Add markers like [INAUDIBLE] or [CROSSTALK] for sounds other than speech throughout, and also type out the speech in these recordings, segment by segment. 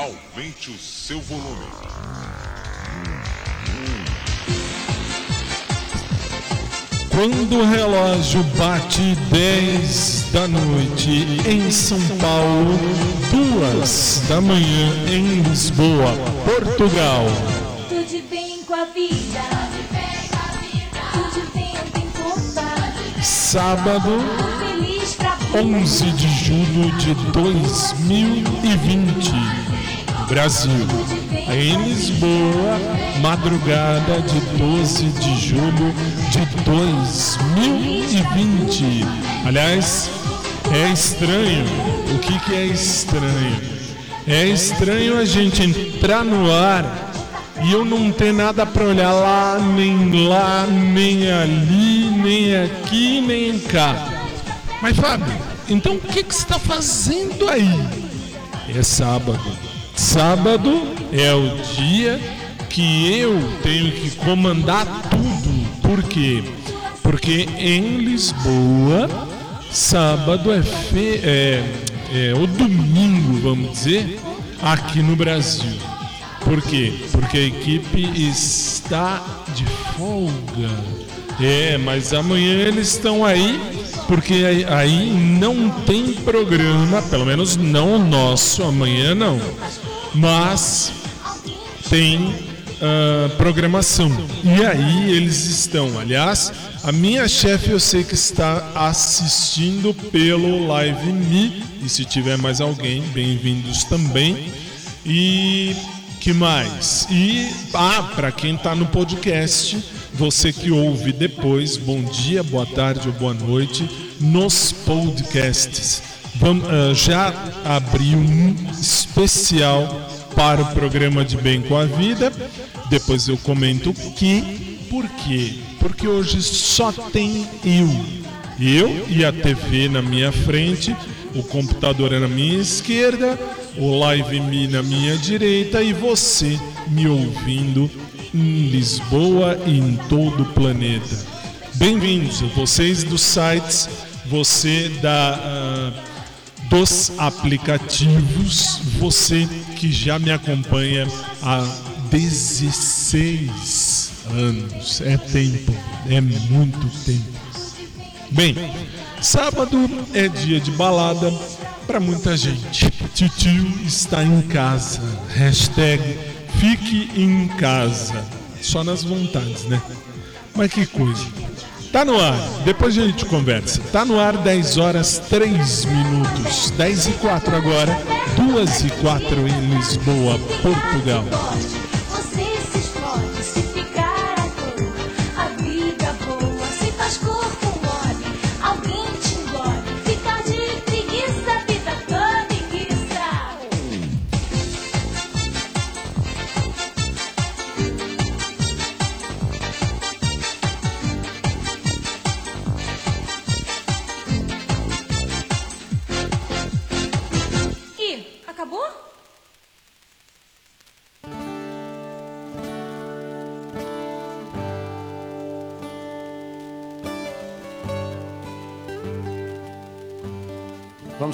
Aumente o seu volume. Quando o relógio bate 10 da noite em São Paulo, duas da manhã em Lisboa, Portugal. Tudo bem com a vida. Tudo bem tem força. Sábado, Tô feliz pra 11 de julho de 2020, Brasil. Em Lisboa, madrugada de 12 de julho de 2020. Aliás, é estranho. O que, que é estranho? É estranho a gente entrar no ar e eu não ter nada para olhar lá, nem lá, nem ali, nem aqui, nem cá. Mas Fábio, então o que, que você está fazendo aí? É sábado. Sábado é o dia que eu tenho que comandar tudo. Por quê? Porque em Lisboa, sábado é, fe... é, é o domingo, vamos dizer, aqui no Brasil. Por quê? Porque a equipe está de folga. É, mas amanhã eles estão aí, porque aí- não tem programa, pelo menos não o nosso, amanhã não. Mas tem ah, programação. E aí eles estão. Aliás, a minha chefe eu sei que está assistindo pelo Live Me. E se tiver mais alguém, bem-vindos também. E que mais? E ah, para quem está no podcast, você que ouve depois, bom dia, boa tarde ou boa noite nos podcasts. Vamos, ah, já abri um especial para o programa de Bem com a Vida. Depois eu comento que. Por quê? Porque hoje só tem eu. Eu e a TV na minha frente, o computador é na minha esquerda, o Live Me na minha direita e você me ouvindo em Lisboa e em todo o planeta. Bem-vindos, vocês dos sites, você da. ah, dos aplicativos, você que já me acompanha há 16 anos. É tempo, é muito tempo. Bem, sábado é dia de balada para muita gente. Titio está em casa. Hashtag fique em casa. Só nas vontades, né? Mas que coisa. Tá no ar, depois a gente conversa. Tá no ar 10 horas 3 minutos. 10 e 4 agora, 2 e 4 em Lisboa, Portugal.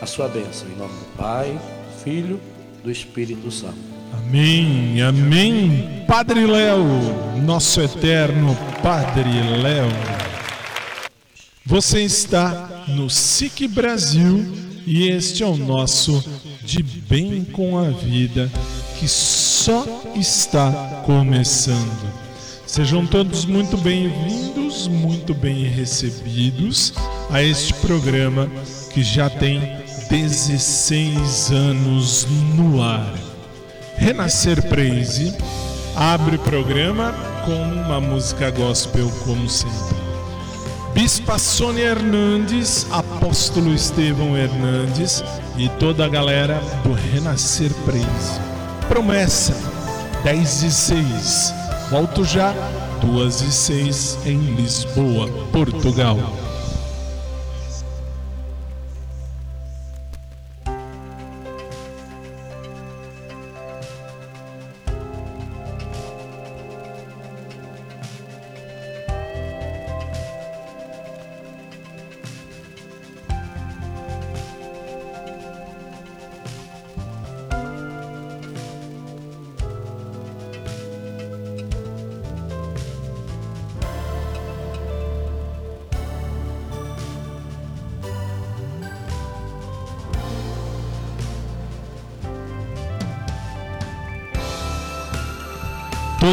a sua bênção. Em nome do Pai, Filho, do Espírito Santo. Amém, amém. Padre Léo, nosso eterno Padre Léo. Você está no SIC Brasil e este é o nosso De Bem com a Vida que só está começando. Sejam todos muito bem-vindos, muito bem recebidos a este programa que já tem 16 anos no ar. Renascer Praise abre o programa com uma música gospel, como sempre. Bispa Sônia Hernandes, Apóstolo Estevão Hernandes e toda a galera do Renascer Praise. Promessa 10 e 6. Volto já, 2 e 6 em Lisboa, Portugal.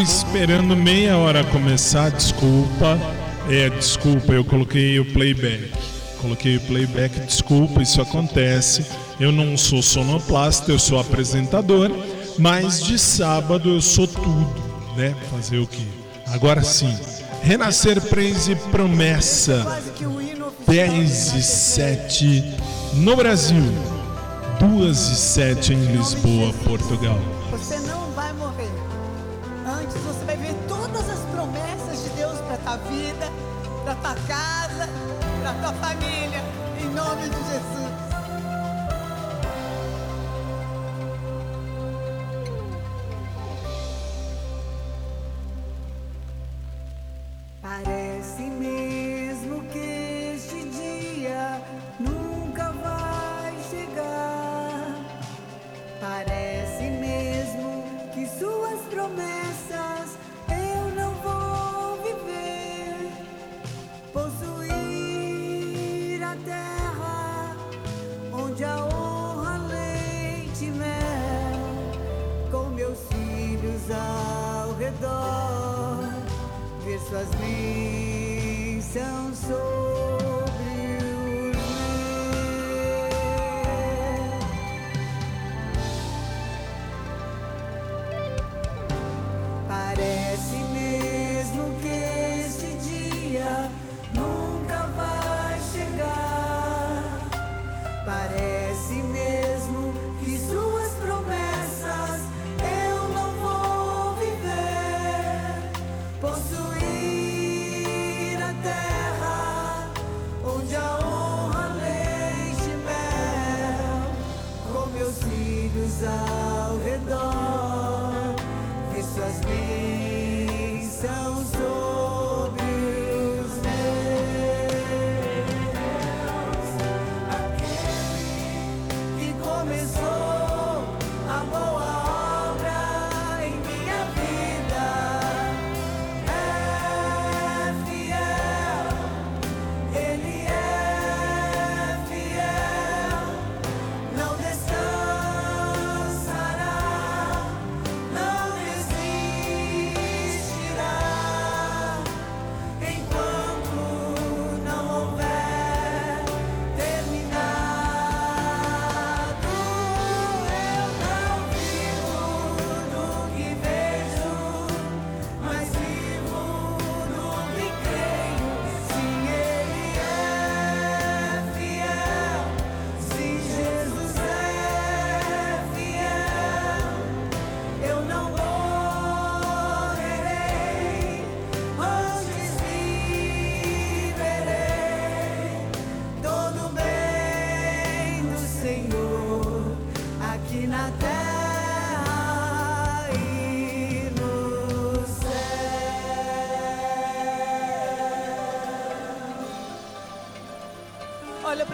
Esperando meia hora começar, desculpa. É, desculpa, eu coloquei o playback. Coloquei o playback, desculpa, isso acontece. Eu não sou sonoplasta, eu sou apresentador, mas de sábado eu sou tudo, né? Fazer o quê? Agora sim. Renascer Praise Promessa 10 e 7 no Brasil, 2 e 7 em Lisboa, Portugal. Você não vai morrer. Antes você vai ver todas as promessas de Deus para tua vida, para tua casa, para tua família, em nome de Jesus.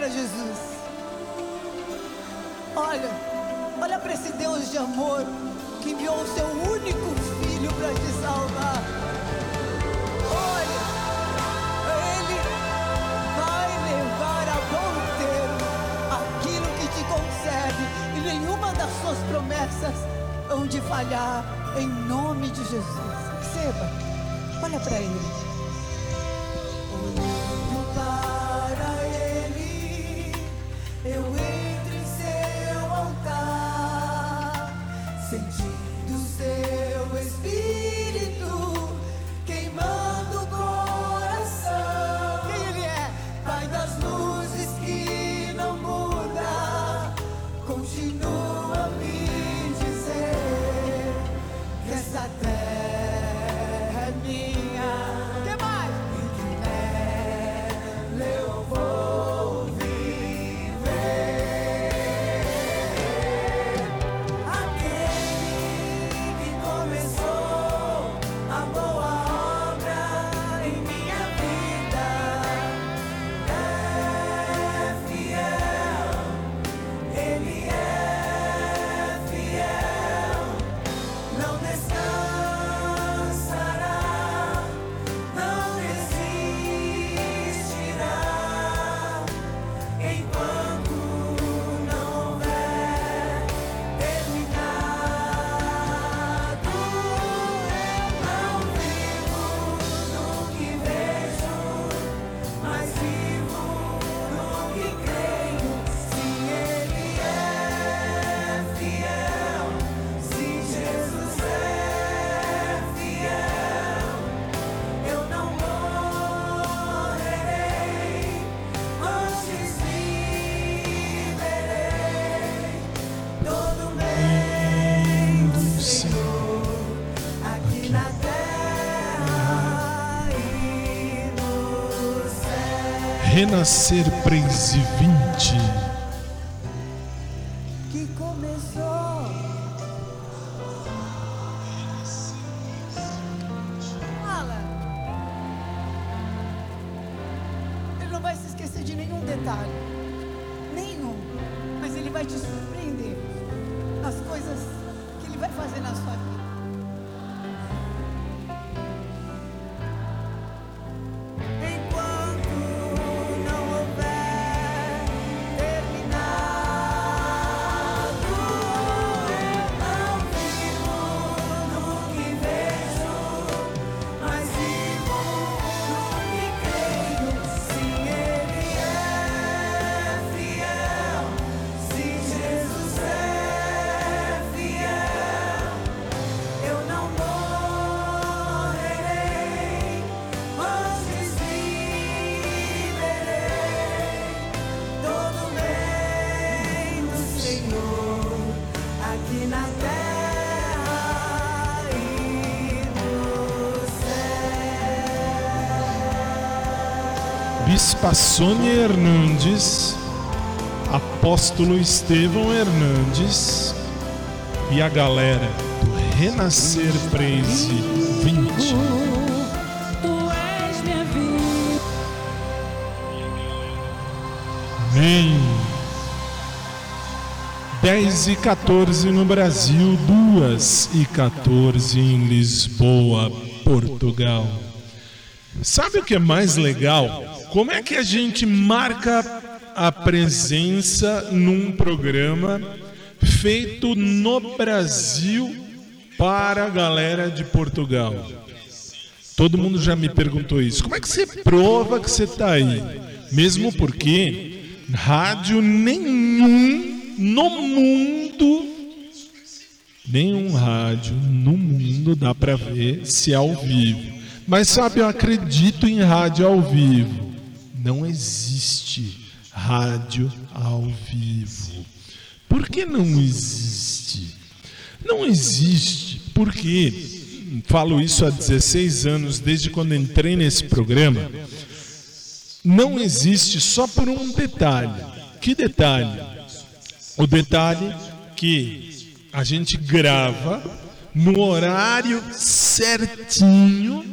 Para Jesus. Olha, olha para esse Deus de amor que enviou o seu único filho para te salvar. Olha, Ele vai levar a bom termo aquilo que te concede e nenhuma das suas promessas hão de falhar em nome de Jesus. Receba, olha para Ele. Renascer Praise 20. que começou. Fala. Ele não vai se esquecer de nenhum detalhe. Nenhum. Mas ele vai te surpreender. Sônia Hernandes, Apóstolo Estevão Hernandes e a galera do Renascer Praise 20. Tu és minha vida. Amém. 10 e 14 no Brasil, 2 e 14 em Lisboa, Portugal. Sabe o que é mais legal? Como é que a gente marca a presença num programa feito no Brasil para a galera de Portugal? Todo mundo já me perguntou isso. Como é que você prova que você está aí? Mesmo porque rádio nenhum no mundo, nenhum rádio no mundo dá para ver se é ao vivo. Mas sabe, eu acredito em rádio ao vivo. Não existe rádio ao vivo. Por que não existe? Não existe porque falo isso há 16 anos, desde quando entrei nesse programa. Não existe só por um detalhe. Que detalhe? O detalhe que a gente grava no horário certinho,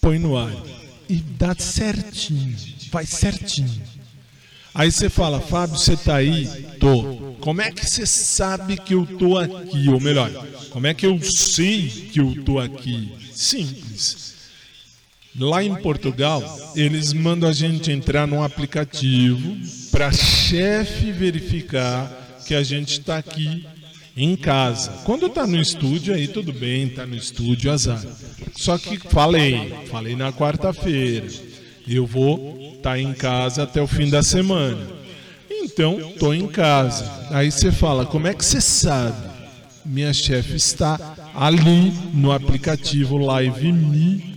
põe no ar e dá certinho, vai certinho. Aí você fala, Fábio, você tá aí? Tô. Como é que você sabe que eu tô aqui? Ou melhor, como é que eu sei que eu tô aqui? Simples. Lá em Portugal, eles mandam a gente entrar num aplicativo para chefe verificar que a gente está aqui em casa. Quando tá no estúdio, aí tudo bem, tá no estúdio, azar. Só que falei, falei na quarta-feira, eu vou estar tá em casa até o fim da semana. Então, tô em casa. Aí você fala, como é que você sabe? Minha chefe está ali no aplicativo Live Me.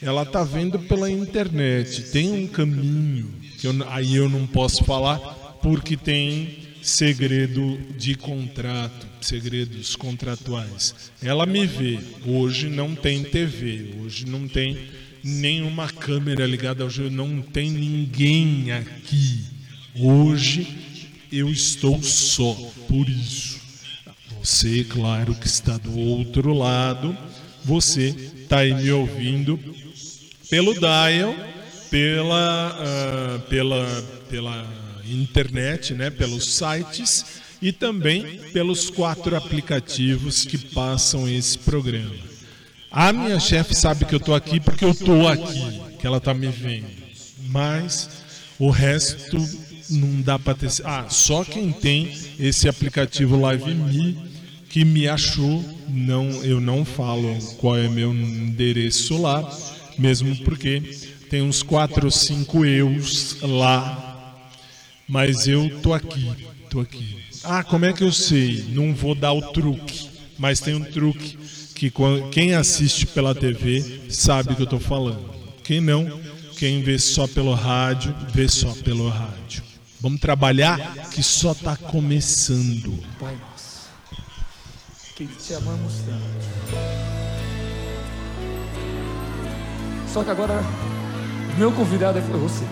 Ela tá vendo pela internet. Tem um caminho que eu, aí eu não posso falar porque tem segredo de contrato, segredos contratuais. Ela me vê. Hoje não tem TV, hoje não tem nenhuma câmera ligada ao jogo, não tem ninguém aqui. Hoje eu estou só, por isso. Você, claro, que está do outro lado, você está aí me ouvindo pelo dial, pela, uh, pela, pela internet, né, pelos sites e também pelos quatro aplicativos que passam esse programa. A minha chefe sabe que eu estou aqui porque eu estou aqui, que ela está me vendo. Mas o resto não dá para ter. Ah, só quem tem esse aplicativo Live Me que me achou, não, eu não falo qual é meu endereço lá, mesmo porque tem uns quatro ou cinco eus lá mas eu tô aqui, tô aqui. Ah, como é que eu sei? Não vou dar o truque, mas tem um truque que quem assiste pela TV sabe que eu tô falando. Quem não, quem vê só pelo rádio, vê só pelo rádio. Vamos trabalhar que só tá começando. Pai nosso, que te amamos tanto. Só que agora, meu convidado é você.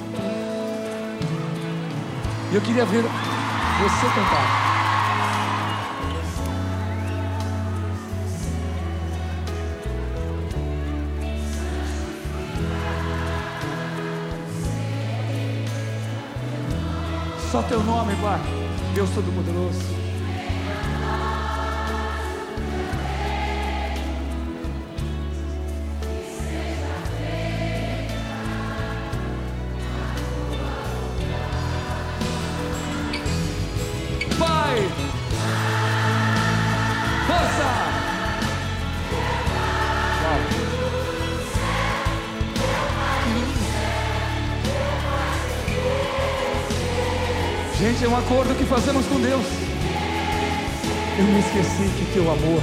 E eu queria ver você cantar. Só teu nome, Pai, Deus Todo-Poderoso. Acordo que fazemos com Deus. Eu me esqueci que teu amor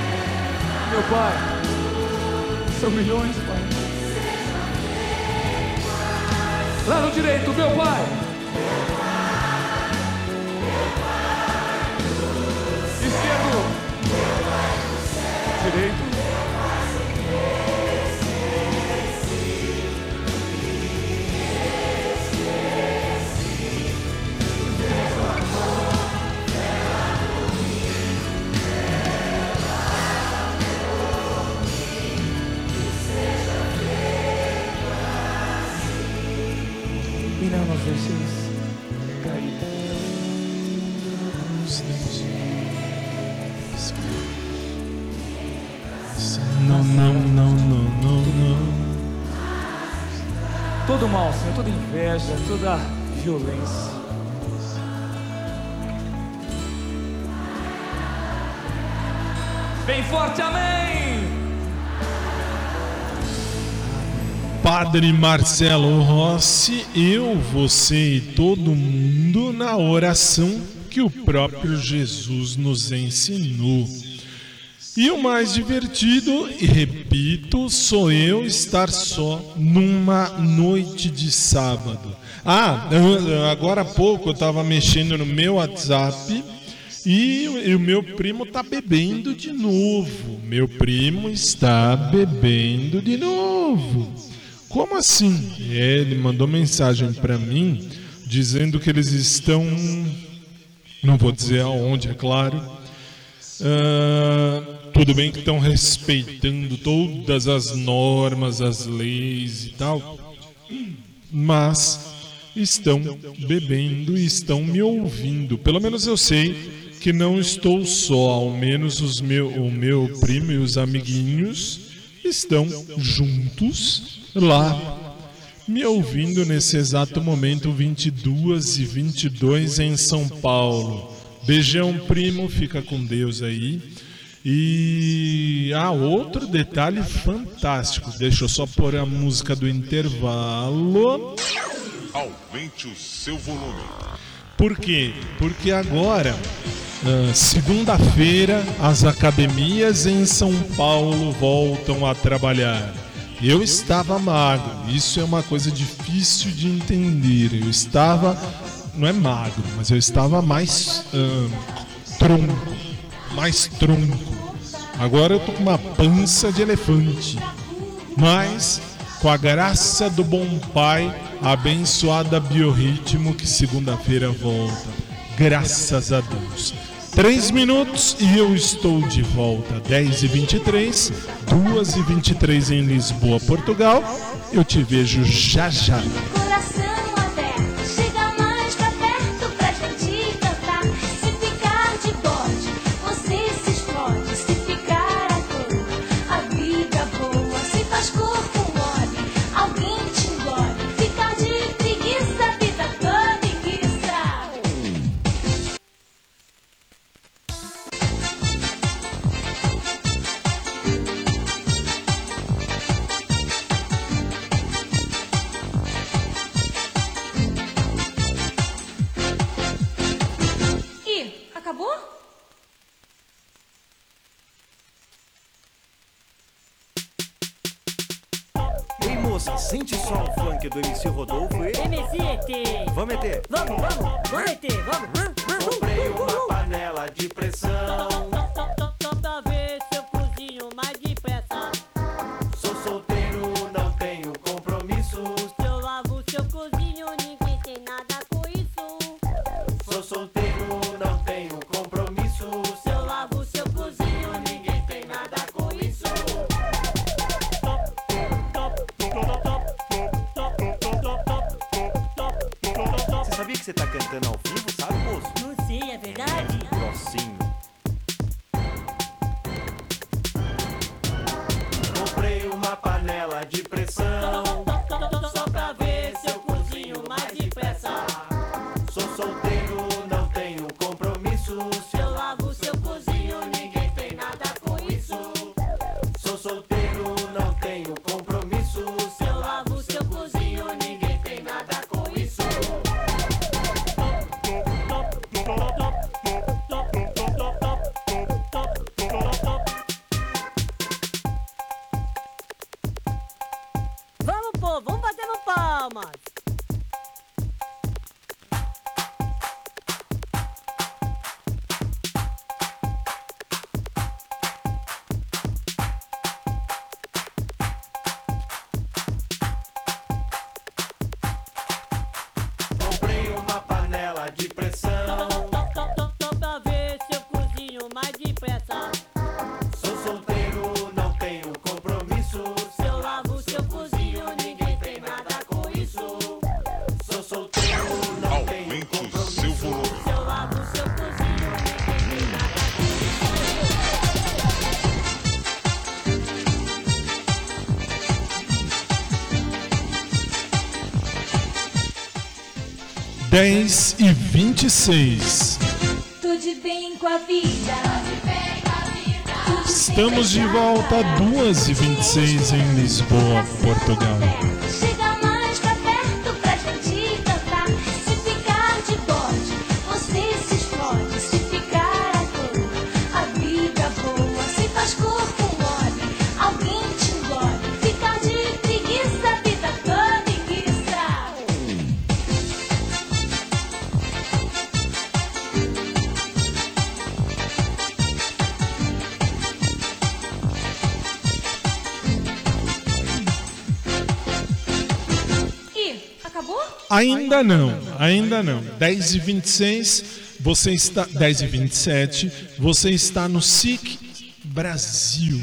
Meu Pai, são milhões, Pai. Lá no direito, meu Pai. Inveja, toda violência. Bem forte, amém! Padre Marcelo Rossi, eu, você e todo mundo na oração que o próprio Jesus nos ensinou. E o mais divertido, e repito, sou eu estar só numa noite de sábado. Ah, agora há pouco eu estava mexendo no meu WhatsApp e, o- meu primo está bebendo de novo. Meu primo está bebendo de novo. Como assim? Ele mandou mensagem para mim dizendo que eles estão. Não vou dizer aonde, é claro. Ah, tudo bem que estão respeitando todas as normas, as leis e tal, mas estão bebendo e estão me ouvindo. Pelo menos eu sei que não estou só, ao menos os meu, o meu primo e os amiguinhos estão juntos lá me ouvindo nesse exato momento 22 e 22 em São Paulo. Beijão, primo, fica com Deus aí. E ah, outro detalhe fantástico. Deixa eu só pôr a música do intervalo. Aumente o seu volume. Por quê? Porque agora, ah, segunda-feira, as academias em São Paulo voltam a trabalhar. Eu estava magro, isso é uma coisa difícil de entender. Eu estava, não é magro, mas eu estava mais ah, tronco, mais tronco. Agora eu tô com uma pança de elefante. Mas, com a graça do bom Pai, abençoada biorritmo que segunda-feira volta. Graças a Deus. Três minutos e eu estou de volta. 10 e 23 2 e 23 em Lisboa, Portugal. Eu te vejo já já. 10 e 26. Tô de bem com a vida. Estamos de volta 2 e 26 em Lisboa, Portugal. Ainda não, ainda não. 10 e 26, você está. 10 e 27, você está no SIC Brasil.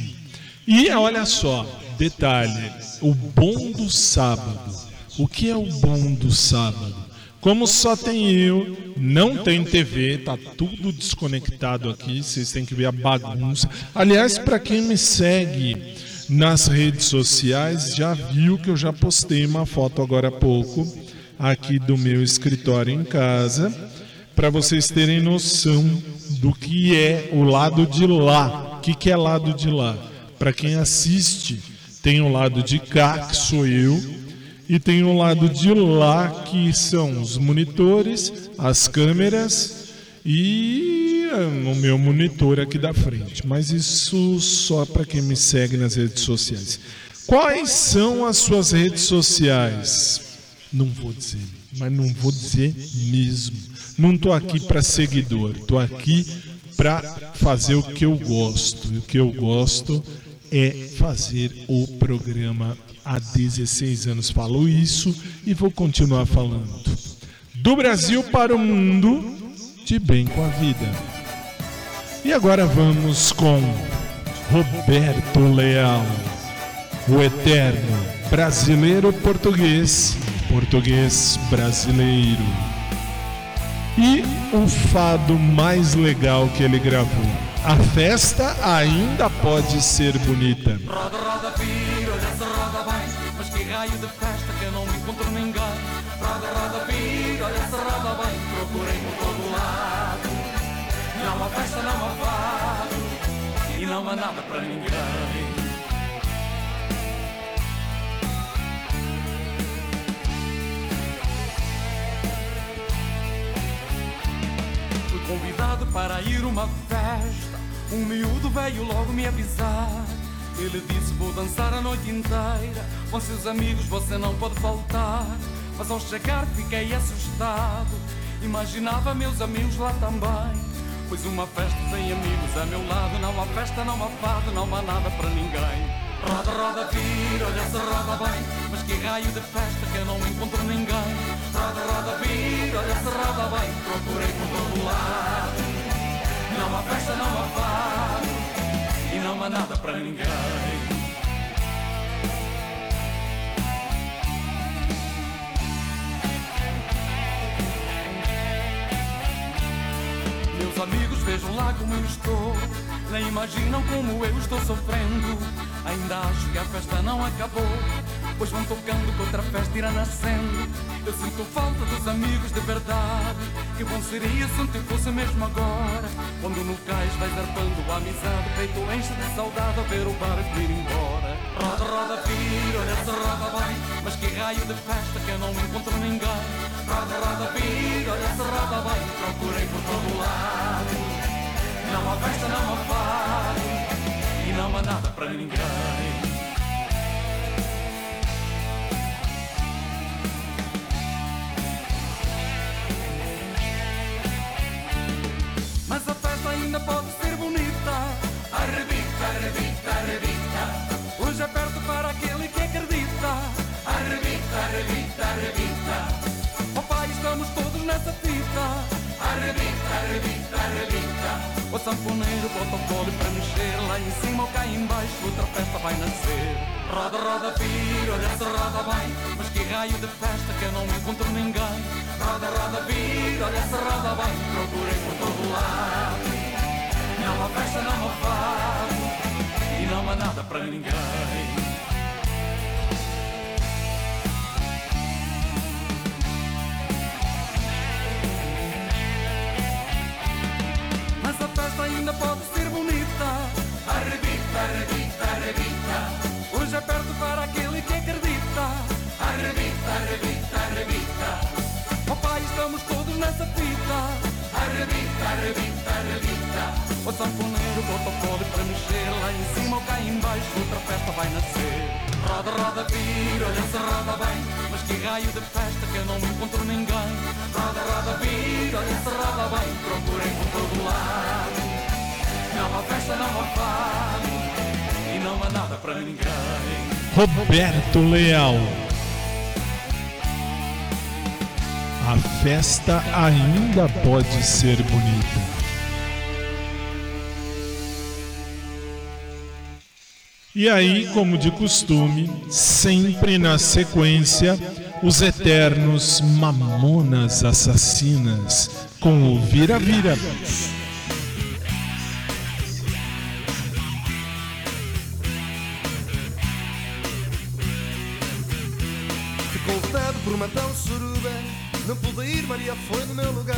E olha só, detalhe: o bom do sábado. O que é o bom do sábado? Como só tem eu, não tem TV, tá tudo desconectado aqui, vocês têm que ver a bagunça. Aliás, para quem me segue nas redes sociais, já viu que eu já postei uma foto agora há pouco aqui do meu escritório em casa, para vocês terem noção do que é o lado de lá. O que, que é lado de lá? Para quem assiste, tem o lado de cá, que sou eu, e tem o lado de lá, que são os monitores, as câmeras e eh, o meu monitor aqui da frente. Mas isso só para quem me segue nas redes sociais. Quais são as suas redes sociais? Não vou dizer, mas não vou dizer mesmo. Não estou aqui para seguidor, estou aqui para fazer o que eu gosto. E o que eu gosto é fazer o programa há 16 anos. Falo isso e vou continuar falando. Do Brasil para o mundo, de bem com a vida. E agora vamos com Roberto Leal, o eterno brasileiro português, português brasileiro. E o fado mais legal que ele gravou. A festa ainda pode ser bonita. Roda, roda, olha se roda bem Mas que raio de festa que eu não encontro ninguém Roda, roda, vira, olha se roda bem Procurei por todo lado Não há festa, não há fado E não há nada para ninguém convidado para ir uma festa. Um miúdo veio logo me avisar. Ele disse vou dançar a noite inteira. Com seus amigos você não pode faltar. Mas ao chegar fiquei assustado. Imaginava meus amigos lá também. Pois uma festa sem amigos a meu lado. Não há festa, não há fado, não há nada para ninguém Roda, roda, vira, olha se roda bem. Mas que raio de festa que eu não encontro ninguém? Roda, roda, vira, olha se roda bem. Procurei por todo lado. Não há festa, não há fado E não há nada para ninguém. Meus amigos vejam lá como eu estou. Nem imaginam como eu estou sofrendo Ainda acho que a festa não acabou Pois vão tocando que outra festa irá nascendo. Eu sinto falta dos amigos de verdade Que bom seria se te fosse mesmo agora Quando no cais vais arpando a amizade Peito enche de saudade a ver o barco ir embora. Roda, roda, vira, olha se roda bem Mas que raio de festa que eu não encontro ninguém. Roda, roda, vira, olha se roda bem Procurei por todo lado. Não há festa, não há fado Não há nada para ninguém. Mas a festa ainda pode sanfoneiro bota o colo para mexer Lá em cima ou cá em baixo outra festa vai nascer. Roda, roda, vira, olha se roda bem Mas que raio de festa que eu não encontro ninguém. Roda, roda, vira, olha se roda bem Procurei por todo lado. Não há festa, não há fado E não há nada para ninguém O sanfoneiro bota o para mexer lá em cima ou cá embaixo, outra festa vai nascer. Roda, roda, vira, olha se roda bem, mas que raio de festa que eu não encontro ninguém. Roda, roda, vira, olha se roda bem, procurem por todo lado. Não há festa, não há fado, e não há nada para ninguém. Roberto Leal. A festa ainda pode ser bonita. E aí, como de costume, sempre na sequência, os eternos Mamonas Assassinas com o Vira-Vira. Ficou vetado por uma tal suruba Não pude ir, Maria foi no meu lugar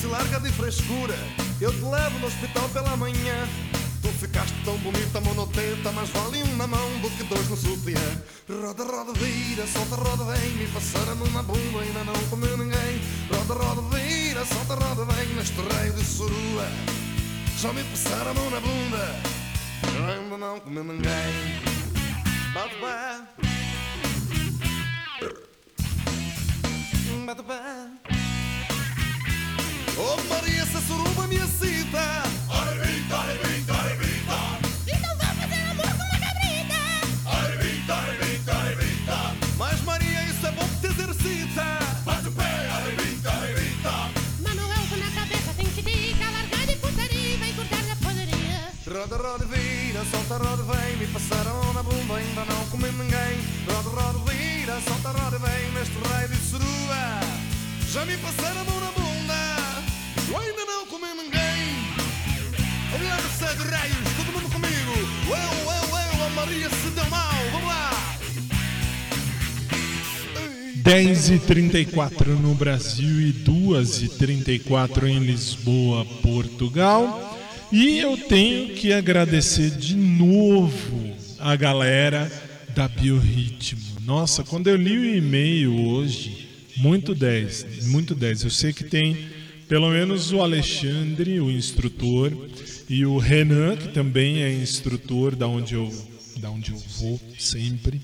se larga de frescura Eu te levo no hospital pela manhã. Tu ficaste tão bonita, monoteta Mas vale um na mão do que dois no sutiã. Roda, roda, vira, solta, roda, vem Me passaram na bunda, ainda não comeu ninguém. Roda, roda, vira, solta, roda, vem Neste raio de surua. Já me passaram na bunda ainda não comi ninguém. Bate pé. Bate pé Oh Maria, essa suruba me excita 10 e 34 no Brasil e 2 e 34 em Lisboa, Portugal. E eu tenho que agradecer de novo a galera da Biorritmo. Nossa, quando eu li o e-mail hoje, muito 10, muito 10. Eu sei que tem pelo menos o Alexandre, o instrutor, e o Renan, que também é instrutor da onde eu, da onde eu vou sempre.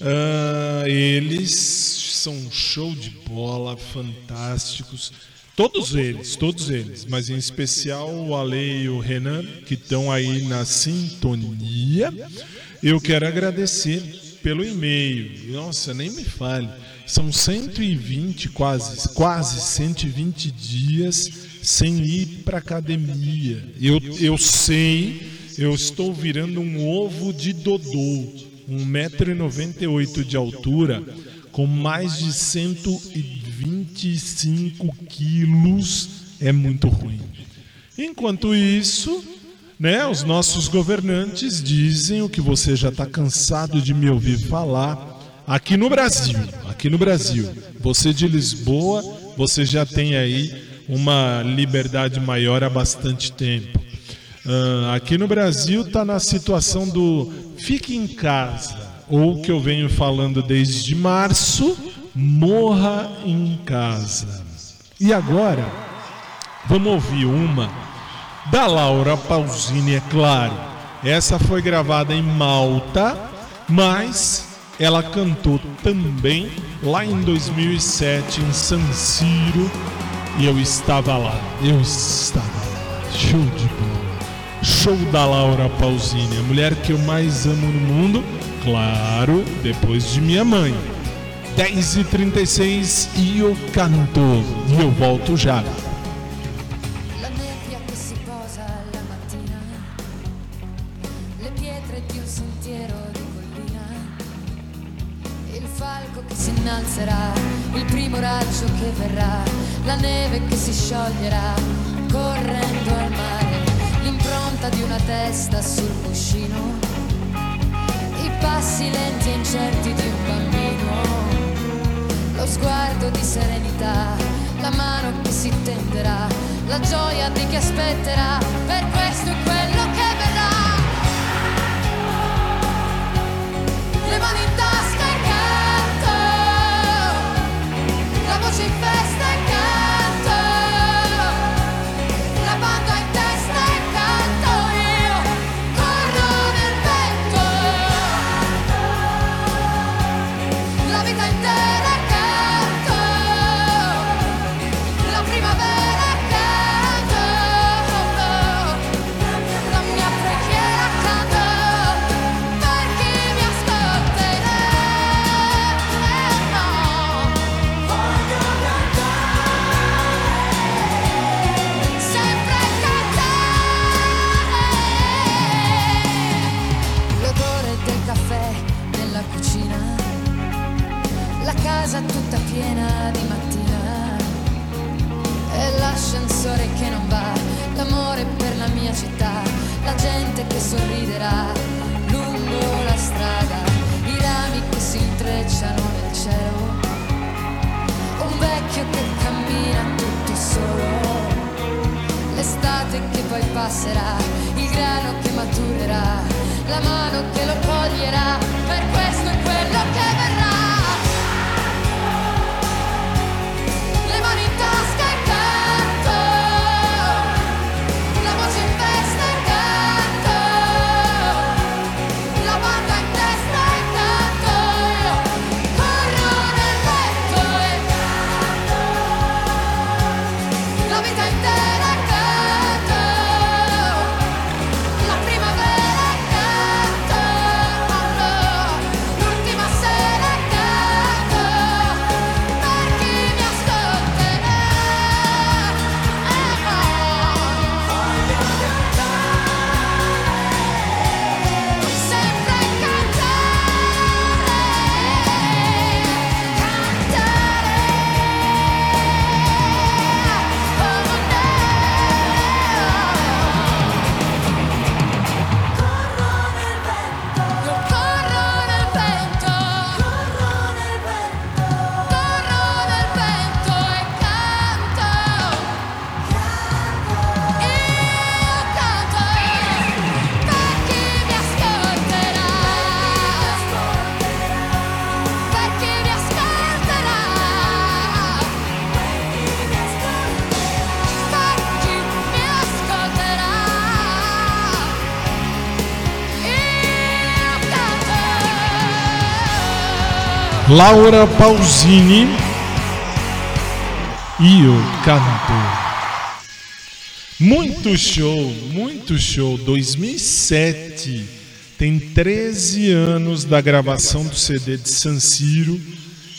Ah, eles são um show de bola, fantásticos. Todos eles, todos eles, mas em especial o Ale e o Renan, que estão aí na sintonia. Eu quero agradecer pelo e-mail. Nossa, nem me fale. São 120, quase, quase 120 dias sem ir para academia. Eu, eu sei, eu estou virando um ovo de Dodô. 1,98m de altura, com mais de 125 quilos, é muito ruim. Enquanto isso, né, os nossos governantes dizem o que você já está cansado de me ouvir falar. Aqui no Brasil, aqui no Brasil, você de Lisboa, você já tem aí uma liberdade maior há bastante tempo. Ah, aqui no Brasil está na situação do fique em casa, ou que eu venho falando desde março, morra em casa. E agora, vamos ouvir uma da Laura Pausini, é claro. Essa foi gravada em Malta, mas ela cantou também lá em 2007 em San Siro e eu estava lá. Eu estava lá. Show de bola. Show da Laura Pausini, a mulher que eu mais amo no mundo, claro, depois de minha mãe. 10h36 e eu canto. E eu volto já. Gioia di chi aspetterà, poi passerà, il grano che maturerà, la mano che lo coglierà, per questo Laura Pausini e eu canto. Muito show, muito show. 2007 tem 13 anos da gravação do CD de San Siro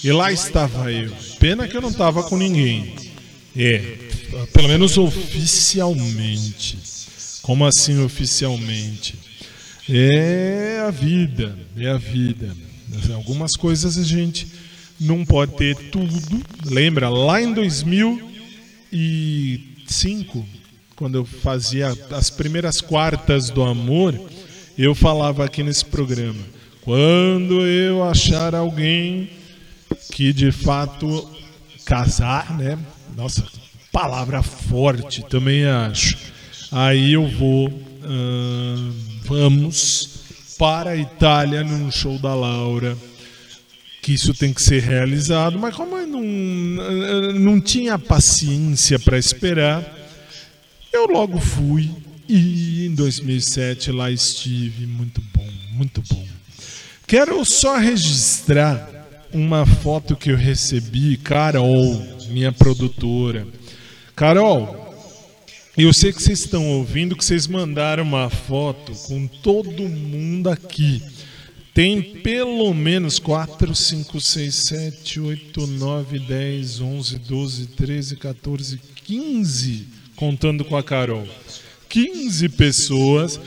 e lá estava eu. Pena que eu não estava com ninguém. É, pelo menos oficialmente. Como assim oficialmente? É a vida, é a vida. Algumas coisas a gente não pode ter tudo. Lembra, lá em 2005, quando eu fazia as primeiras quartas do amor, eu falava aqui nesse programa: quando eu achar alguém que de fato casar, né? Nossa, palavra forte também acho. Aí eu vou, ahn, vamos para a Itália num show da Laura. Que isso tem que ser realizado, mas como eu não, não tinha paciência para esperar, eu logo fui e em 2007 lá estive. Muito bom, muito bom. Quero só registrar uma foto que eu recebi, Carol, minha produtora. Carol, eu sei que vocês estão ouvindo que vocês mandaram uma foto com todo mundo aqui. tem pelo menos 4, 5, 6, 7, 8, 9, 10, 11, 12, 13, 14, 15, contando com a Carol. 15 pessoas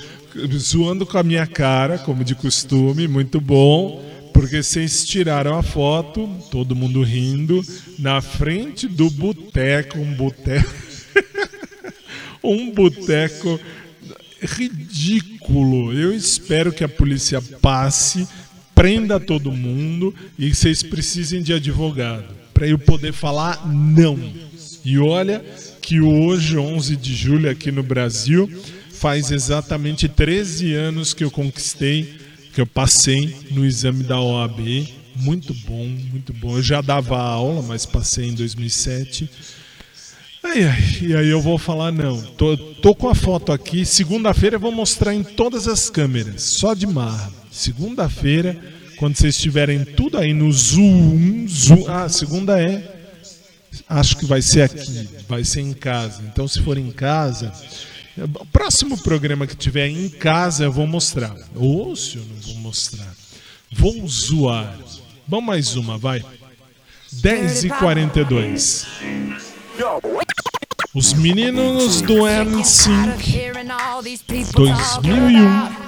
zoando com a minha cara, como de costume, muito bom, porque vocês tiraram a foto, todo mundo rindo, na frente do boteco, um boteco. Um boteco ridículo. Eu espero que a polícia passe, prenda todo mundo e vocês precisem de advogado para eu poder falar não. E olha que hoje, 11 de julho, aqui no Brasil, faz exatamente 13 anos que eu conquistei, que eu passei no exame da OAB. Muito bom, muito bom. Eu já dava aula, mas passei em 2007. Ai, ai, e aí eu vou falar, não, tô, tô com a foto aqui, segunda-feira eu vou mostrar em todas as câmeras, só de marra. Segunda-feira, quando vocês tiverem tudo aí no Zoom, Zoom, ah, segunda é, acho que vai ser aqui, vai ser em casa. Então se for em casa, próximo programa que tiver em casa eu vou mostrar. Ou se eu não vou mostrar, vou zoar. Vamos mais uma, vai. 10 e 42 os meninos do NSYNC 2001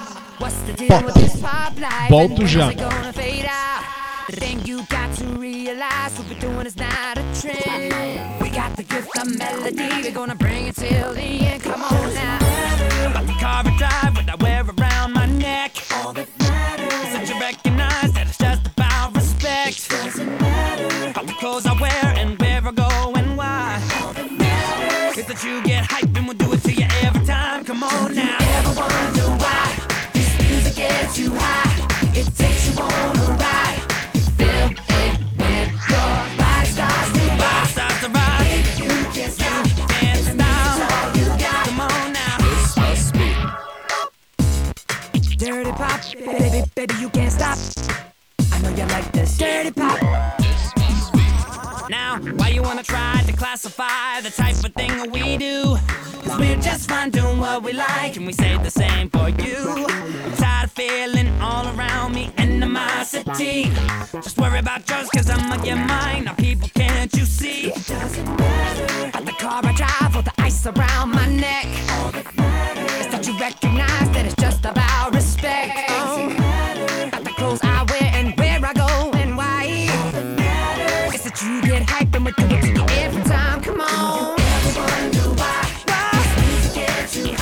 Pop. Volto já. We got the gift of melody, we're gonna bring it till the end. Come on now. Baby, baby, you can't stop. I know you like this dirty pop. Now, why you wanna try to classify the type of thing that we do? Cause we're just fine doing what we like, and we say the same for you. I'm tired of feeling all around me animosity. Just worry about yours, cause I'ma get mine. Now, people, can't you see? It doesn't matter. Got the car I drive, or the ice around my neck. All that matters is that you recognize that it's just about respect. Got the clothes I wear and where I go and why. All that matters is that you get hype and we do it to you every time. Come on. Wonder why? Get you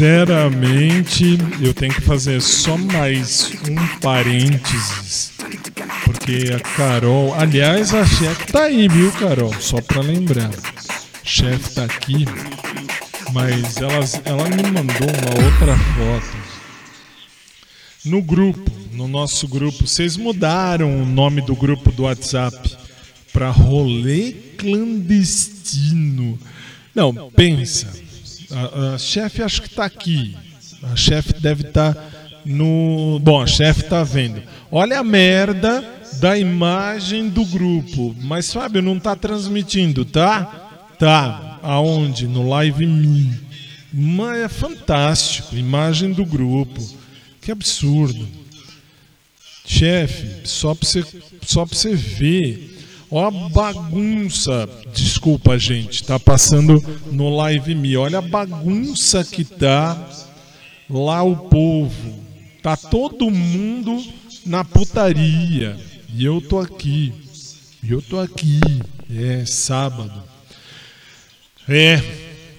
Sinceramente, eu tenho que fazer só mais um parênteses. Porque a Carol. Aliás, a chefe tá aí, viu, Carol? Só pra lembrar. Chefe tá aqui. Mas elas, ela me mandou uma outra foto. No grupo, no nosso grupo, vocês mudaram o nome do grupo do WhatsApp para rolê clandestino. Não, pensa. A, a chefe acho que está aqui. A chefe deve estar tá no. Bom, a chefe está vendo. Olha a merda da imagem do grupo. Mas Fábio não está transmitindo, tá? Tá. Aonde? No Live Me. Mas é fantástico. Imagem do grupo. Que absurdo. Chefe, só para você, só você ver. Ó bagunça. Desculpa, gente. Tá passando no Live Me. Olha a bagunça que tá lá o povo. Tá todo mundo na putaria. E eu tô aqui. E eu tô aqui. É sábado. É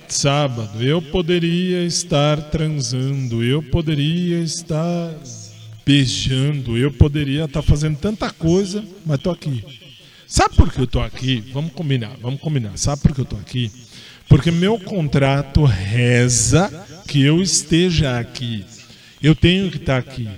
sábado. Eu poderia estar transando. Eu poderia estar beijando. Eu poderia estar fazendo tanta coisa, mas tô aqui. Sabe por que eu tô aqui? Vamos combinar, vamos combinar. Sabe por que eu tô aqui? Porque meu contrato reza que eu esteja aqui. Eu tenho que estar aqui.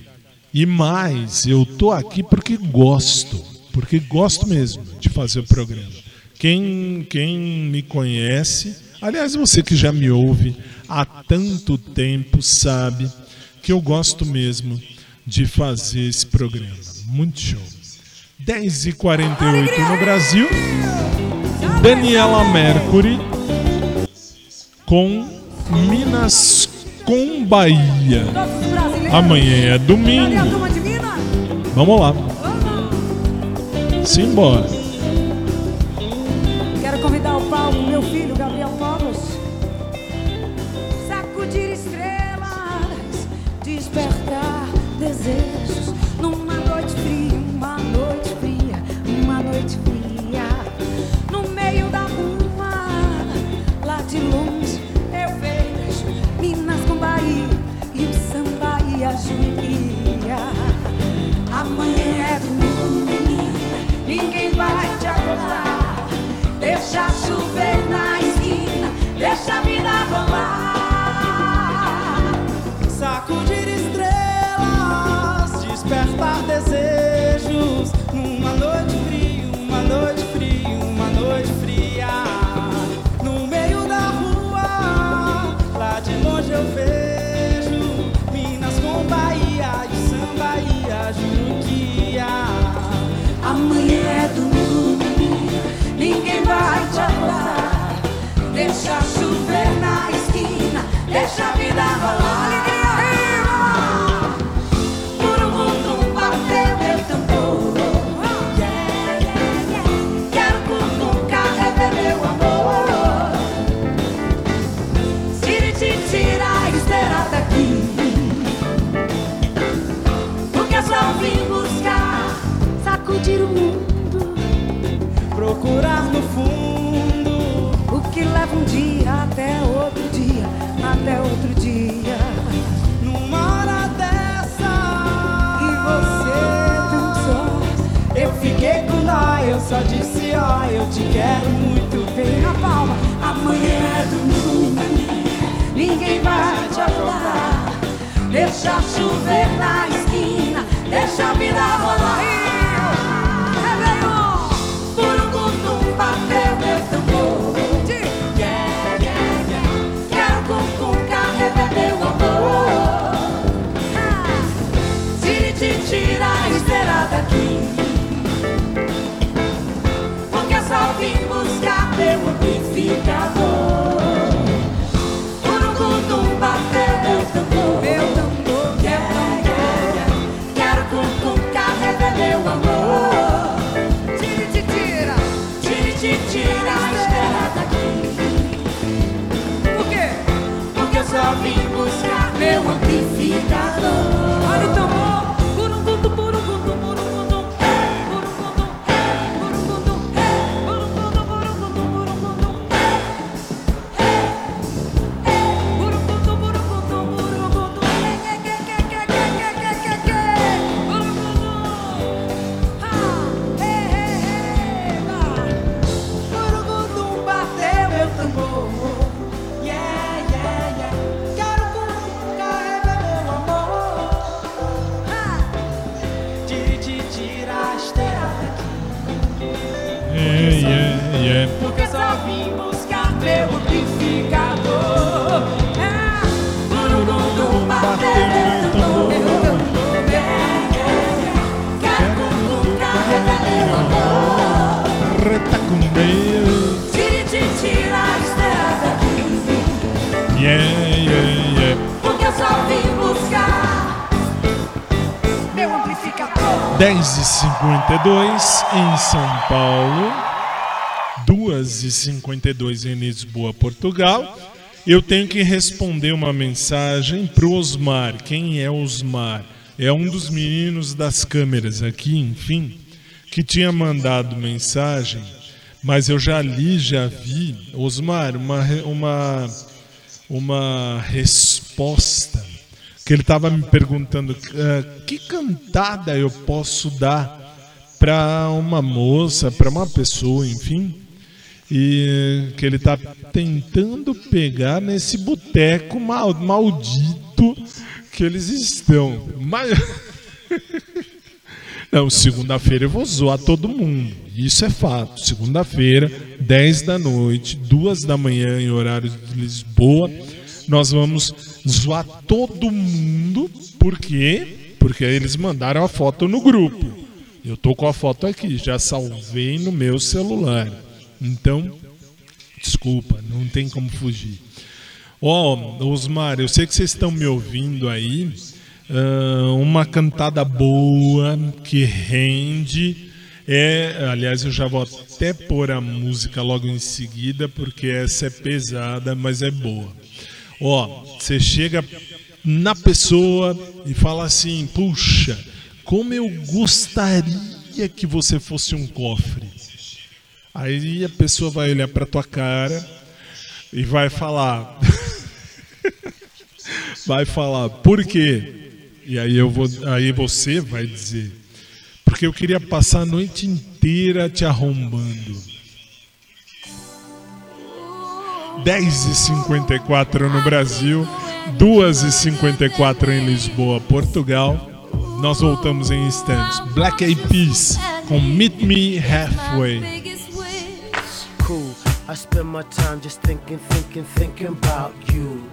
E mais, eu tô aqui porque gosto, porque gosto mesmo de fazer o programa. Quem, quem me conhece, aliás, você que já me ouve há tanto tempo, sabe que eu gosto mesmo de fazer esse programa. Muito show. 10h48 no Brasil. Daniela Mercury com Minas com Bahia. Amanhã é domingo. Vamos lá. Simbora. Amanhã é domingo, ninguém vai te acordar. Deixa chover na esquina, deixa a vida rolar. Sacudir estrelas, despertar desejos Amanhã só disse ó, eu te quero muito Vem na palma, amanhã é domingo. Ninguém vai te acordar. Deixa chover na esquina, deixa a vida rolar. Réveillon! Burum-burum, bateu meu tambor. Yeah, yeah, yeah. Quero cutucar, rever meu amor. Tire, te tira a esteira daqui. Só vim buscar meu amplificador. Olha o tambor. Burungutum, burungutum, Yeah, yeah, yeah. Porque eu só vim buscar meu amplificador. 10h52 em São Paulo, 2h52 em Lisboa, Portugal. Eu tenho que responder uma mensagem pro Osmar. Quem é Osmar? É um dos meninos das câmeras aqui, enfim, que tinha mandado mensagem, mas eu já li, já vi. Osmar, uma, uma, uma resposta que ele estava me perguntando ah, que cantada eu posso dar para uma moça, para uma pessoa, enfim, e que ele está tentando pegar nesse boteco mal- maldito que eles estão. Mas [LAUGHS] não, segunda-feira eu vou zoar todo mundo. Isso é fato. Segunda-feira, 10 da noite, 2 da manhã em horário de Lisboa, nós vamos zoar todo mundo. Por quê? Porque eles mandaram a foto no grupo. Eu tô com a foto aqui, já salvei no meu celular. Então, desculpa, não tem como fugir. Ó, Osmar, eu sei que vocês estão me ouvindo aí. Ah, uma cantada boa que rende. É, aliás, eu já vou até pôr a música logo em seguida, porque essa é pesada, mas é boa. Ó, você chega na pessoa e fala assim: puxa, como eu gostaria que você fosse um cofre. Aí a pessoa vai olhar pra tua cara e vai falar. [LAUGHS] vai falar, por quê? E aí eu vou, aí você vai dizer, porque eu queria passar a noite inteira te arrombando. 10h54 no Brasil, 2h54 em Lisboa, Portugal. Nós voltamos em instantes. Black Eyed Peas com Meet Me Halfway. cool. I spend my time just thinking, thinking, thinking about you.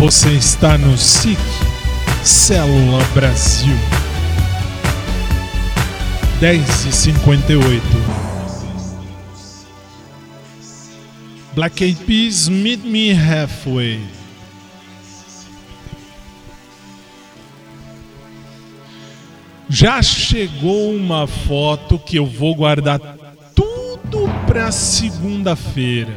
Você está no SIC Célula Brasil. 10 e 58 Black Eyed Peas Meet Me Halfway. Já chegou uma foto que eu vou guardar tudo para segunda-feira.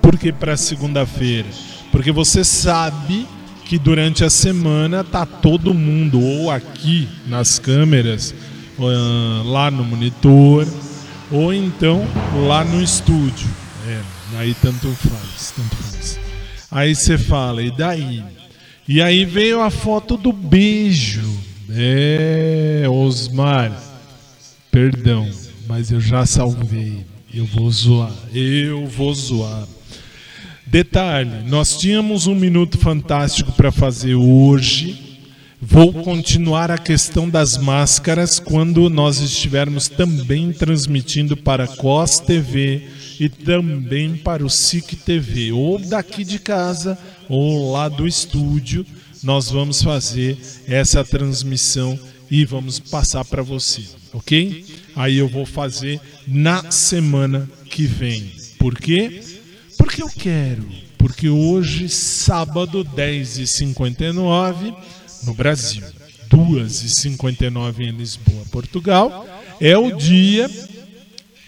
Por que para segunda-feira? Porque você sabe que durante a semana tá todo mundo ou aqui nas câmeras, ah, lá no monitor, ou então lá no estúdio. É, aí tanto faz, tanto faz. Aí você fala, e daí? E aí veio a foto do beijo. É, Osmar. Perdão, mas eu já salvei. Eu vou zoar. Eu vou zoar. Detalhe: nós tínhamos um minuto fantástico para fazer hoje. Vou continuar a questão das máscaras quando nós estivermos também transmitindo para a COS TV e também para o SIC TV, ou daqui de casa ou lá do estúdio. Nós vamos fazer essa transmissão e vamos passar para você, ok? Aí eu vou fazer na semana que vem. Por quê? Porque eu quero. Porque hoje, sábado, 10h59, no Brasil, 2h59 em Lisboa, Portugal, é o dia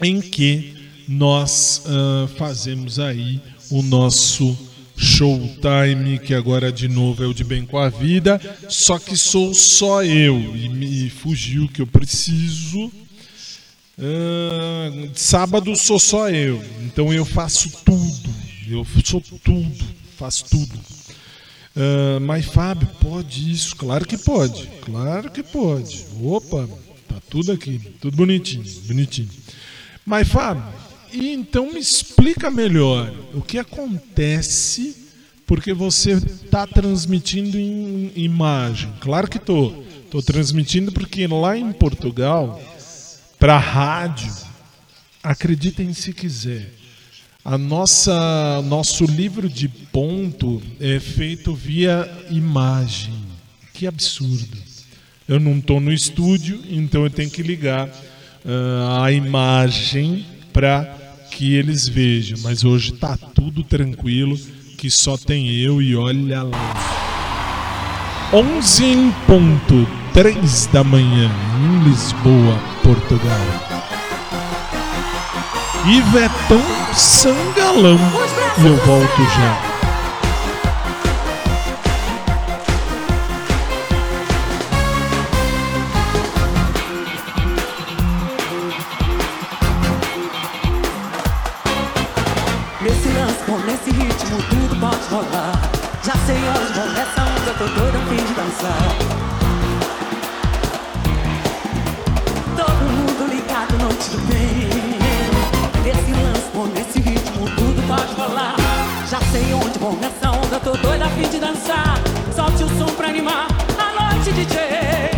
em que nós ah, fazemos aí o nosso Showtime, que agora de novo é o de Bem com a Vida, só que sou só eu e me fugiu que eu preciso. Ah, sábado sou só eu, então eu faço tudo, eu sou tudo, faço tudo. Ah, mas Fábio, pode isso? Claro que pode, claro que pode. Opa, tá tudo aqui, tudo bonitinho, bonitinho. Mas Fábio, e então me explica melhor o que acontece porque você está transmitindo em imagem. Claro que estou. Estou transmitindo porque lá em Portugal, para rádio, acreditem se quiser, a nossa nosso livro de ponto é feito via imagem. Que absurdo! Eu não estou no estúdio, então eu tenho que ligar ah, a imagem para que eles vejam. Mas hoje tá tudo tranquilo, que só tem eu e olha lá. 11 em ponto, 3 da manhã, em Lisboa, Portugal. Ivetão Sangalão. E eu volto já. Já sei onde vou nessa onda, tô doido a fim de dançar. Sei onde vou nessa onda, tô doido a fim de dançar. Solte o som pra animar a noite, DJ.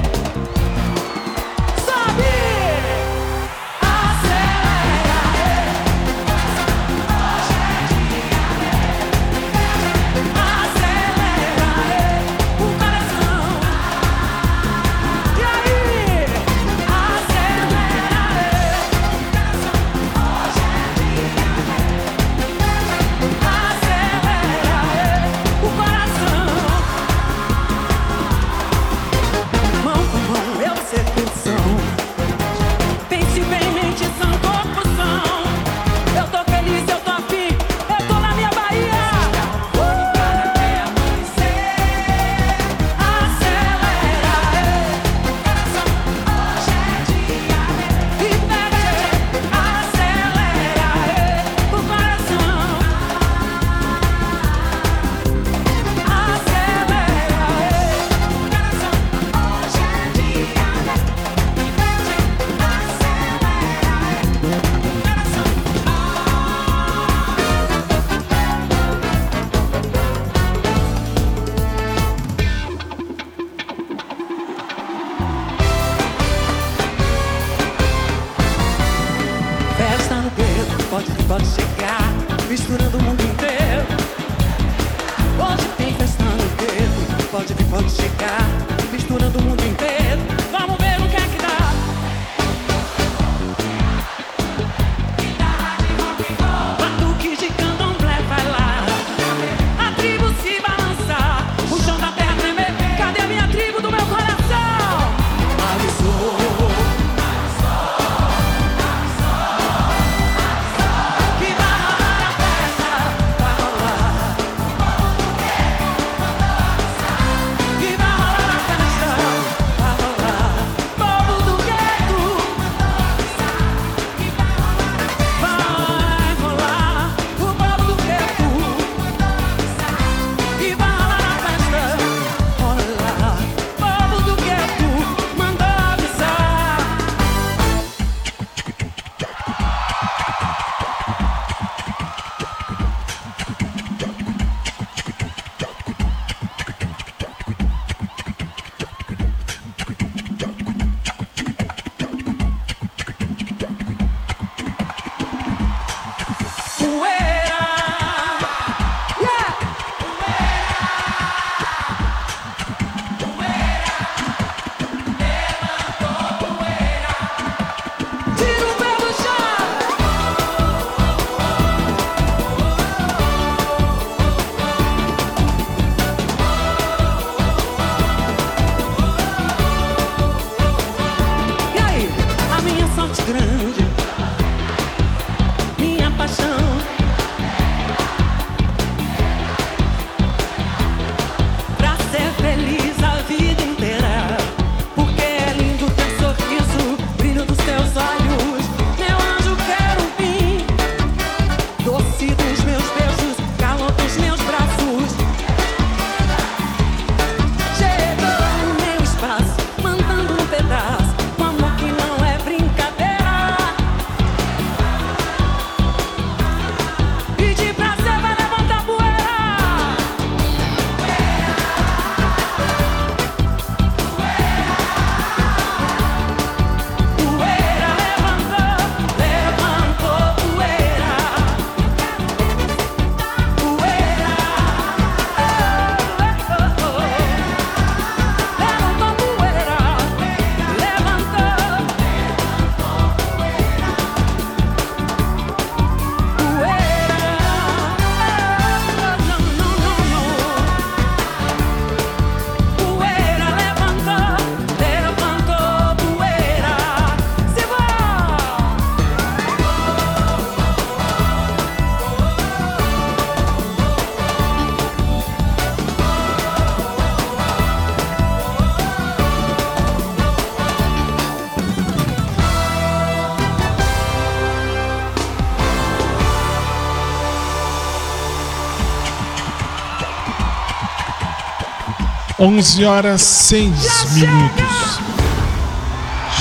11 horas 6 minutos.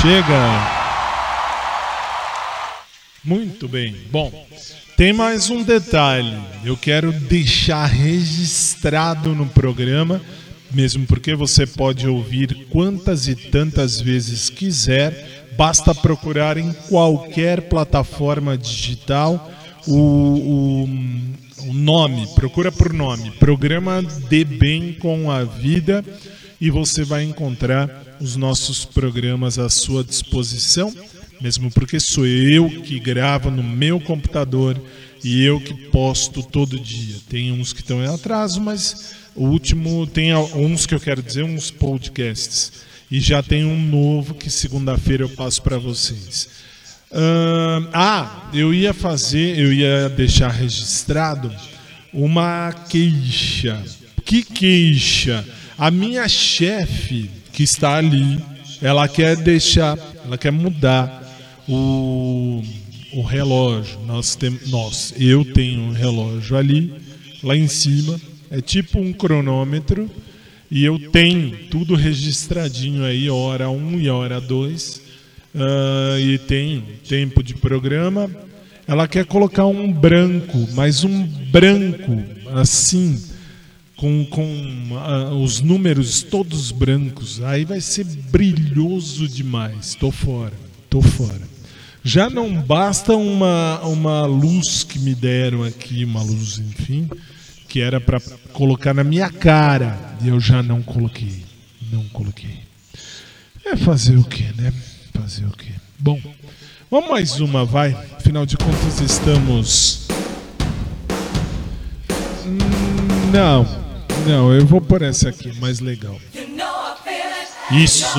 Chega. Muito bem. Bom, tem mais um detalhe. Eu quero deixar registrado no programa, mesmo porque você pode ouvir quantas e tantas vezes quiser. Basta procurar em qualquer plataforma digital o, o nome, procura por nome, Programa De Bem com a Vida, e você vai encontrar os nossos programas à sua disposição, mesmo porque sou eu que gravo no meu computador e eu que posto todo dia. Tem uns que estão em atraso, mas o último tem uns que eu quero dizer, uns podcasts. E já tem um novo que segunda-feira eu passo para vocês. Ahn, ah, eu ia fazer, eu ia deixar registrado uma queixa. Que queixa? A minha chefe que está ali, ela quer deixar, ela quer mudar o, o relógio. Nós temos, nós, eu tenho um relógio ali, lá em cima, é tipo um cronômetro e eu tenho tudo registradinho aí, hora 1 um e hora 2 uh, e tem tempo de programa. Ela quer colocar um branco, mas um branco assim, com, com uh, os números todos brancos. Aí vai ser brilhoso demais. Tô fora, tô fora. Já não basta uma, uma luz que me deram aqui, uma luz, enfim, que era para colocar na minha cara, e eu já não coloquei. Não coloquei. É fazer o que, né? Fazer o quê? Bom, vamos mais uma, vai. Afinal de contas, estamos. Não, não, eu vou por essa aqui, mais legal. Isso!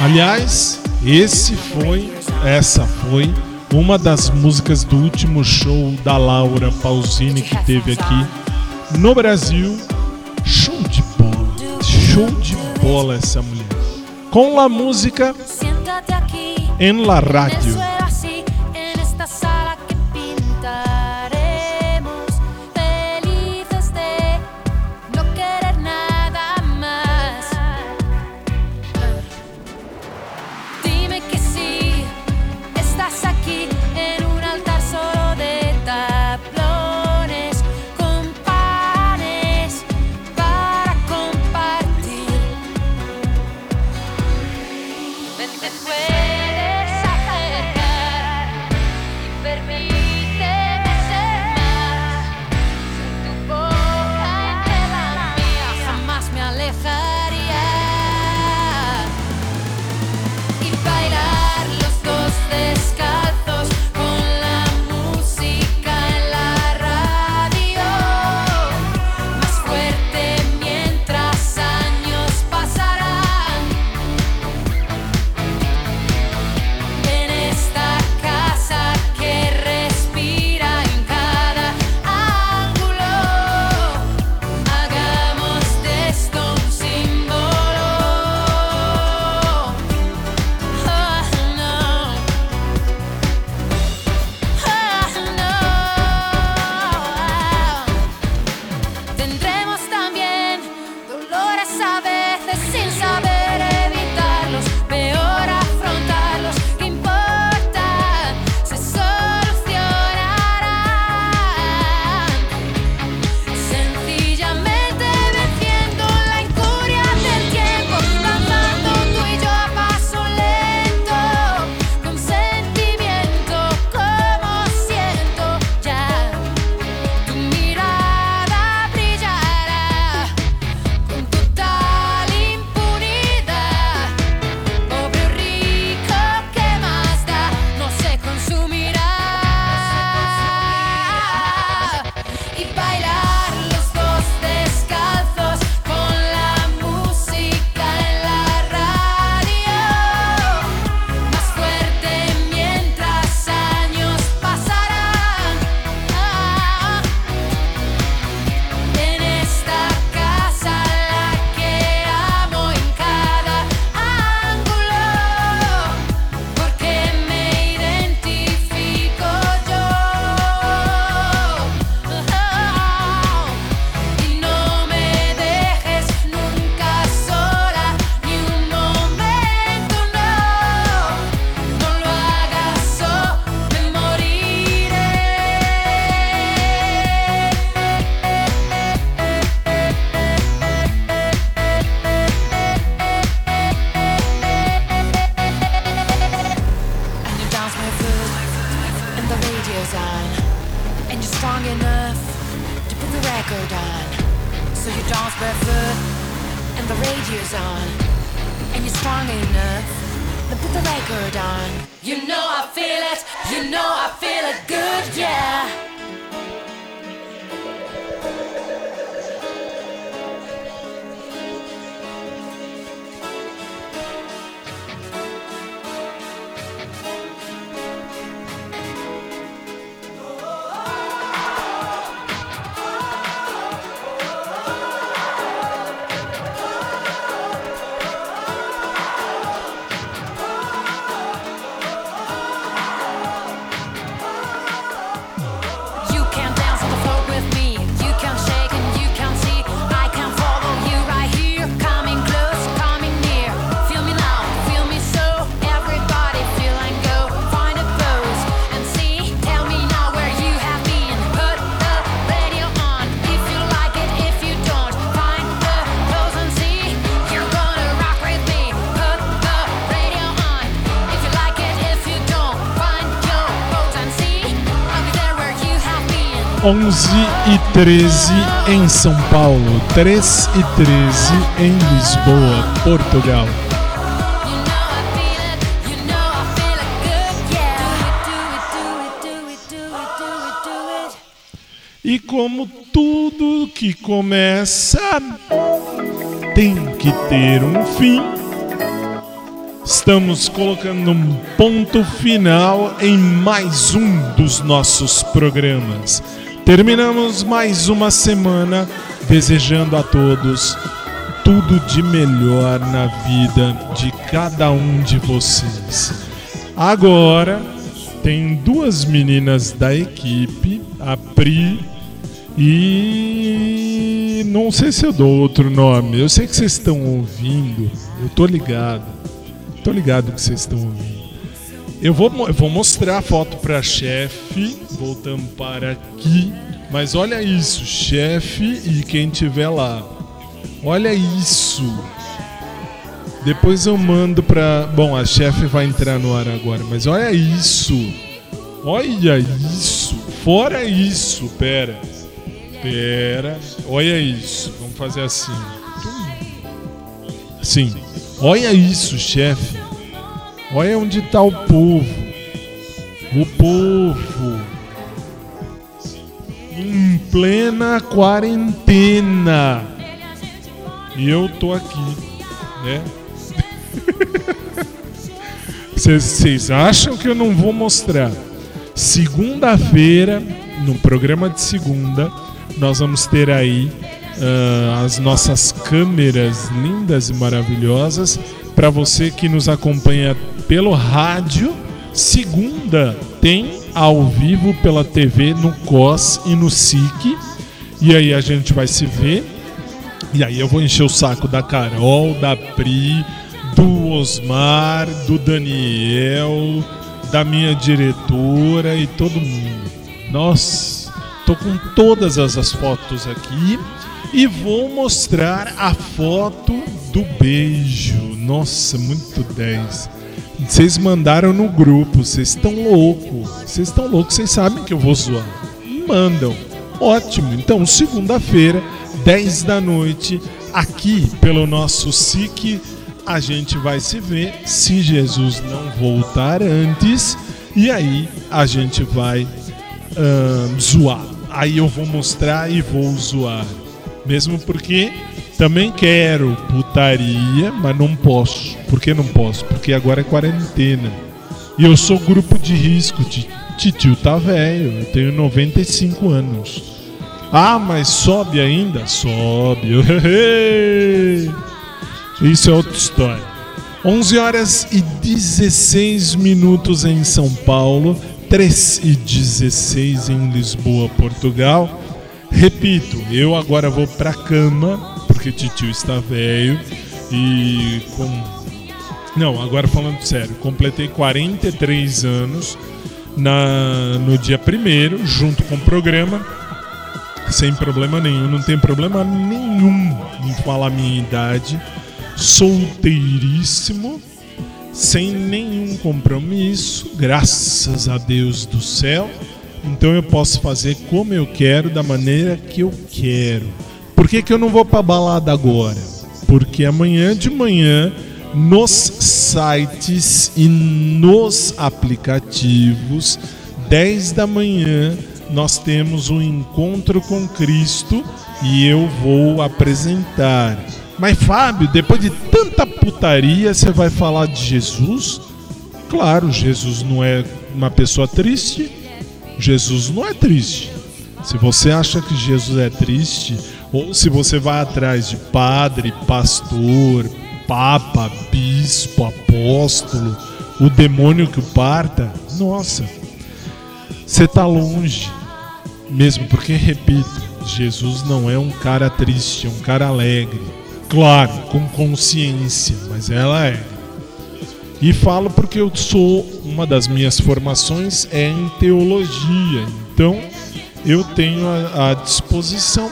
Aliás, esse foi, essa foi uma das músicas do último show da Laura Pausini que teve aqui no Brasil. Show de bola, show de bola essa mulher com a música em la rádio 11 e 13 em São Paulo, 3 e 13 em Lisboa, Portugal. E como tudo que começa tem que ter um fim, estamos colocando um ponto final em mais um dos nossos programas. Terminamos mais uma semana desejando a todos tudo de melhor na vida de cada um de vocês. Agora tem duas meninas da equipe, a Pri e não sei se eu dou outro nome. Eu sei que vocês estão ouvindo. Eu tô ligado. Tô ligado que vocês estão ouvindo. Eu vou, eu vou mostrar a foto pra chefe. Voltando para aqui. Mas olha isso, chefe e quem tiver lá. Olha isso. Depois eu mando pra. Bom, a chefe vai entrar no ar agora, mas olha isso. Olha isso. Fora isso, pera. Pera. Olha isso. Vamos fazer assim. Sim. Olha isso, chefe. Olha onde tá o povo. O povo. Em plena quarentena. E eu tô aqui, né? [LAUGHS] Vocês acham que eu não vou mostrar? Segunda-feira, no programa de segunda, nós vamos ter aí ah, as nossas câmeras lindas e maravilhosas para você que nos acompanha pelo rádio. Segunda tem ao vivo pela TV no COS e no SIC. E aí a gente vai se ver. E aí eu vou encher o saco da Carol, da Pri, do Osmar, do Daniel, da minha diretora e todo mundo. Nossa, tô com todas as, as fotos aqui e vou mostrar a foto do beijo. Nossa, muito 10. Vocês mandaram no grupo, vocês estão loucos. Vocês estão loucos, vocês sabem que eu vou zoar. Mandam. Ótimo. Então, segunda-feira, 10 da noite, aqui pelo nosso SIC, a gente vai se ver se Jesus não voltar antes. E aí a gente vai ahn, zoar. Aí eu vou mostrar e vou zoar. Mesmo porque também quero putaria, mas não posso. Por que não posso? Porque agora é quarentena. E eu sou grupo de risco. Ti- Titio tá velho, eu tenho 95 anos. Ah, mas sobe ainda? Sobe. [LAUGHS] Isso é outra história. 11 horas e 16 minutos em São Paulo, 3 e 16 em Lisboa, Portugal. Repito, eu agora vou pra cama, porque titio está velho e com. Não, agora falando sério, completei 43 anos na, no dia 1 junto com o programa, sem problema nenhum, não tem problema nenhum em falar minha idade, solteiríssimo, sem nenhum compromisso, graças a Deus do céu. Então eu posso fazer como eu quero, da maneira que eu quero. Por que, que eu não vou pra balada agora? Porque amanhã de manhã, nos sites e nos aplicativos, 10 da manhã, nós temos um encontro com Cristo e eu vou apresentar. Mas Fábio, depois de tanta putaria, você vai falar de Jesus? Claro, Jesus não é uma pessoa triste. Jesus não é triste. Se você acha que Jesus é triste, ou se você vai atrás de padre, pastor, papa, bispo, apóstolo, o demônio que o parta, nossa, você tá longe. Mesmo porque, repito, Jesus não é um cara triste, é um cara alegre. Claro, com consciência, mas ela é. E falo porque eu sou uma das minhas formações é em teologia, então eu tenho à disposição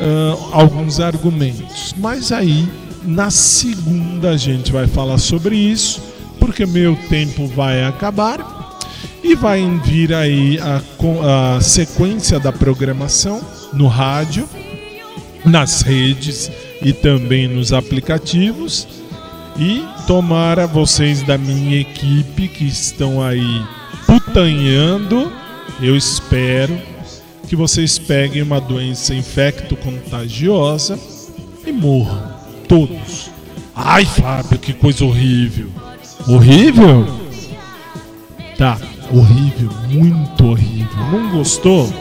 ah, alguns argumentos. Mas aí na segunda a gente vai falar sobre isso, porque meu tempo vai acabar E vai vir aí a, a sequência da programação no rádio, nas redes e também nos aplicativos. E tomara vocês da minha equipe que estão aí putanhando, eu espero que vocês peguem uma doença infecto-contagiosa e morram. Todos. Ai, Fábio, que coisa horrível. Horrível? Tá, horrível, muito horrível. Não gostou?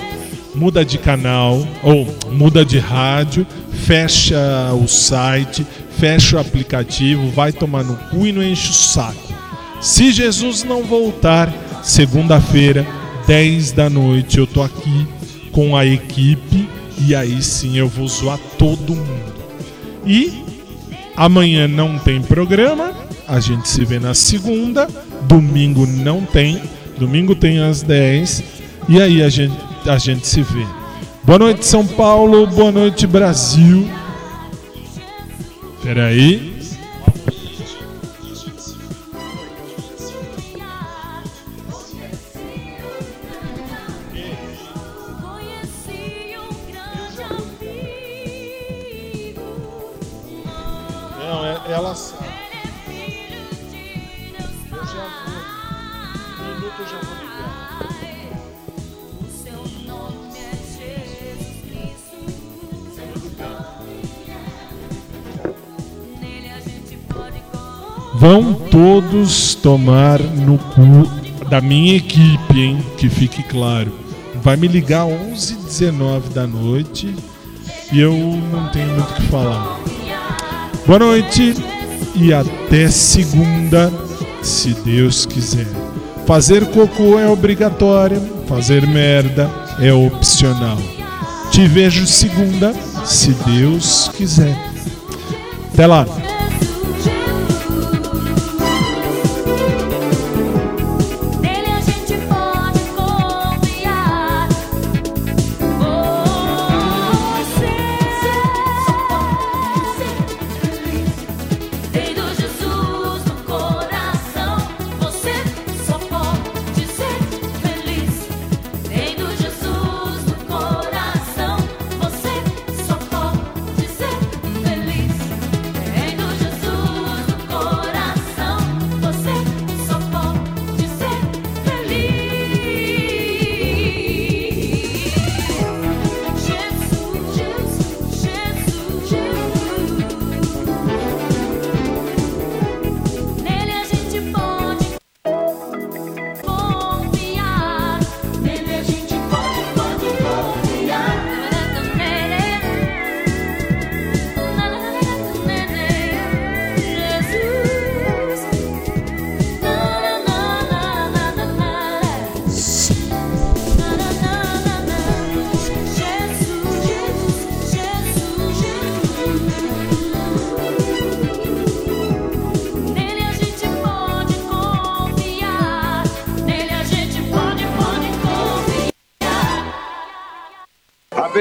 Muda de canal ou muda de rádio, fecha o site, fecha o aplicativo, vai tomar no cu e não enche o saco. Se Jesus não voltar, segunda-feira, 10 da noite, eu tô aqui com a equipe e aí sim eu vou zoar todo mundo. E amanhã não tem programa, a gente se vê na segunda, domingo não tem, domingo tem às 10 e aí a gente, a gente se vê. Boa noite São Paulo, boa noite Brasil. Peraí. Tomar no cu da minha equipe, hein? Que fique claro. Vai me ligar 11 19 da noite e eu não tenho muito o que falar. Boa noite e até segunda, se Deus quiser. Fazer cocô é obrigatório, fazer merda é opcional. Te vejo segunda, se Deus quiser. Até lá.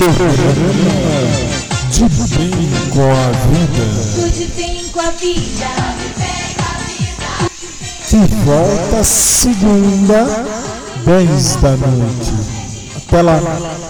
programa de bem com a vida Tudo bem com a vida. que volta segunda 10 da noite. Até lá.